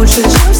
我却只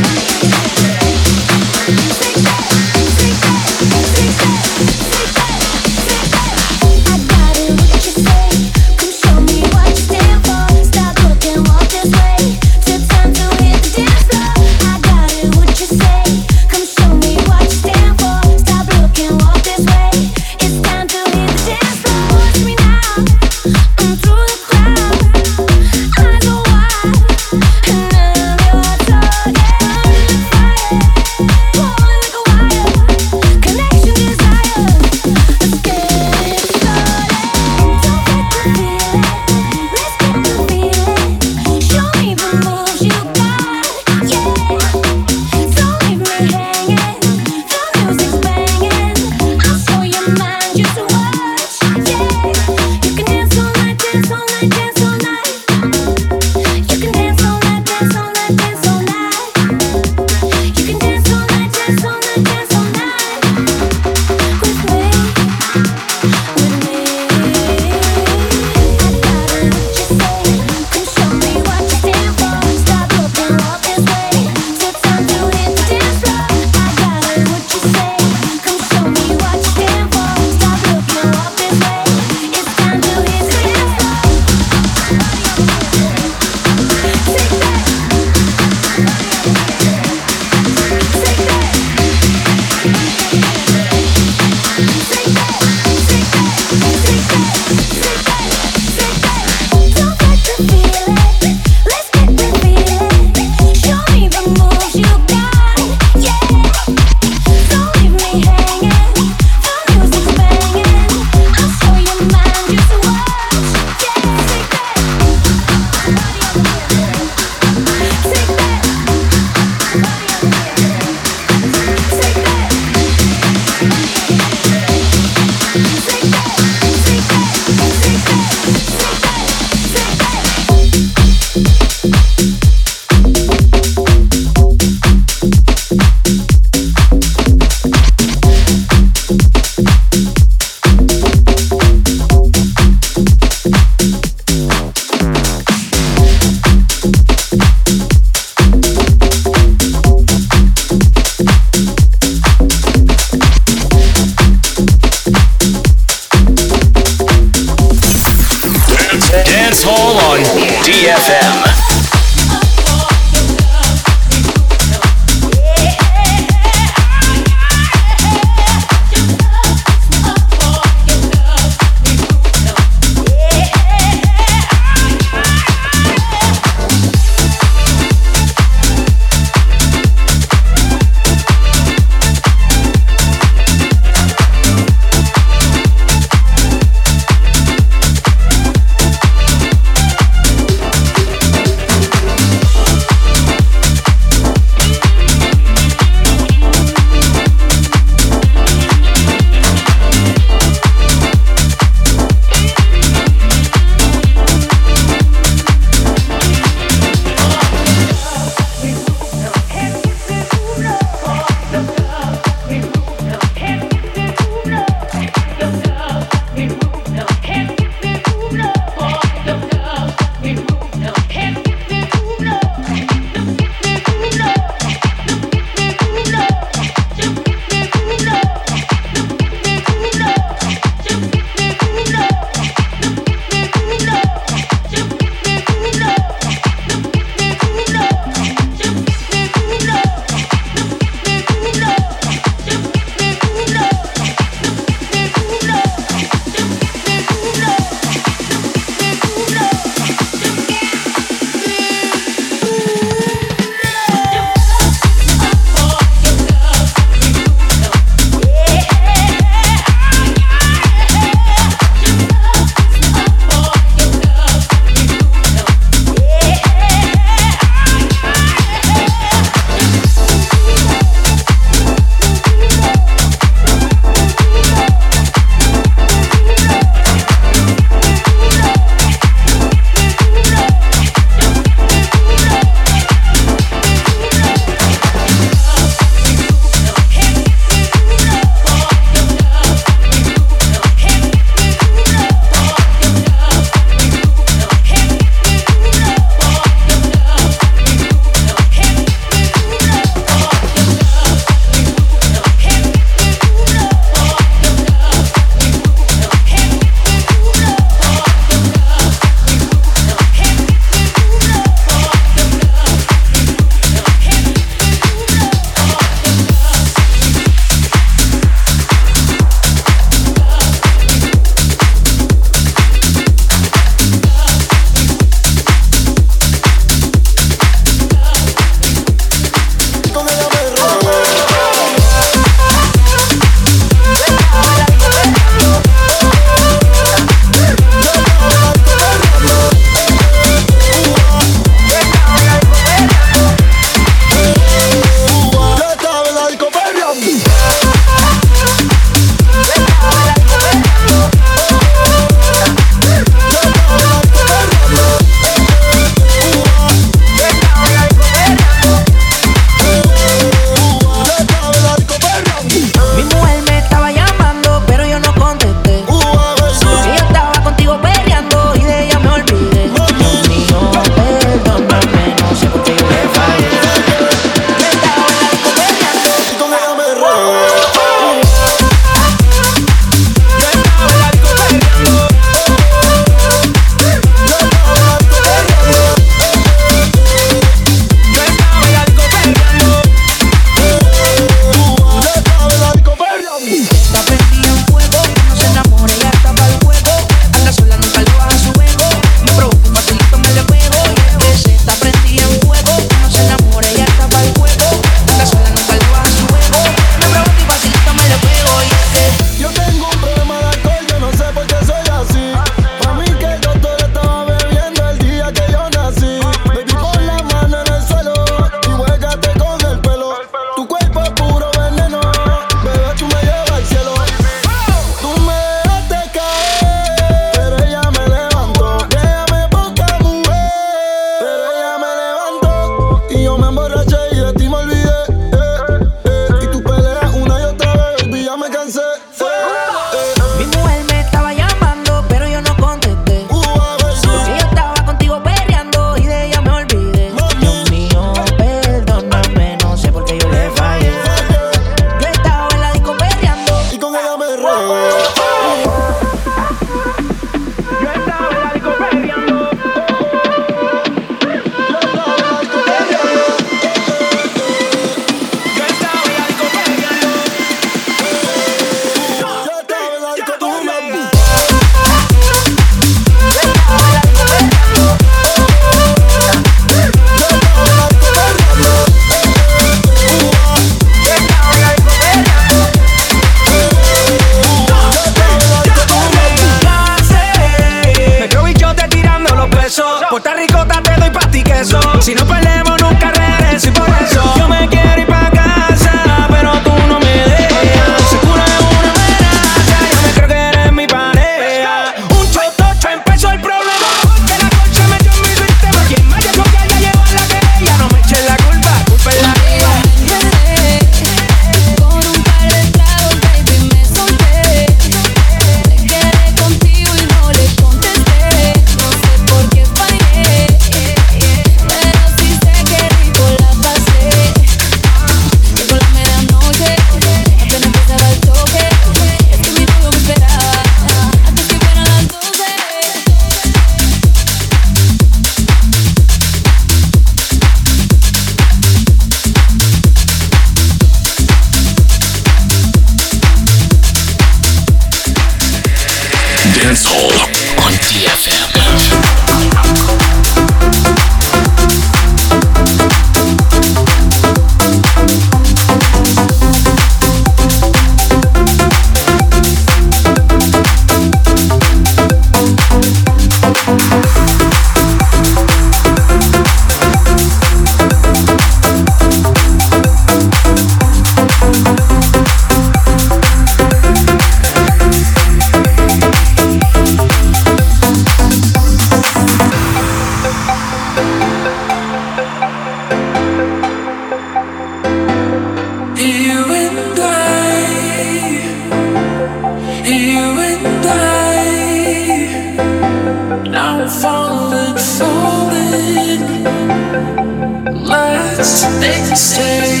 stay.